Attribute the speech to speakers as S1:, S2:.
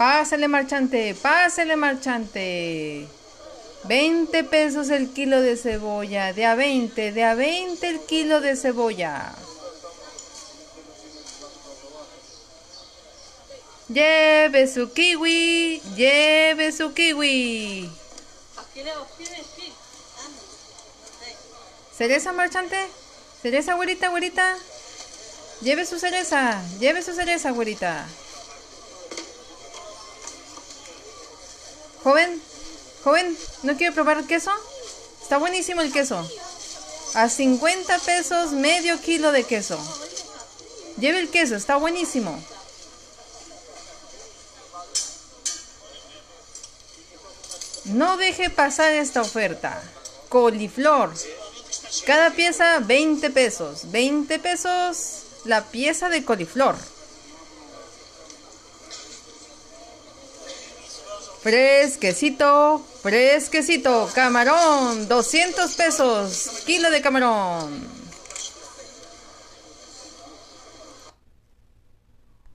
S1: Pásale marchante, pásale marchante. 20 pesos el kilo de cebolla, de a 20, de a 20 el kilo de cebolla. Lleve su kiwi, lleve su kiwi. ¿Cereza marchante? ¿Cereza, güerita, güerita? Lleve su cereza, lleve su cereza, güerita. Joven, joven, ¿no quiere probar el queso? Está buenísimo el queso. A 50 pesos medio kilo de queso. Lleve el queso, está buenísimo. No deje pasar esta oferta. Coliflor. Cada pieza 20 pesos. 20 pesos la pieza de coliflor. Fresquecito, fresquecito, camarón, 200 pesos, kilo de camarón.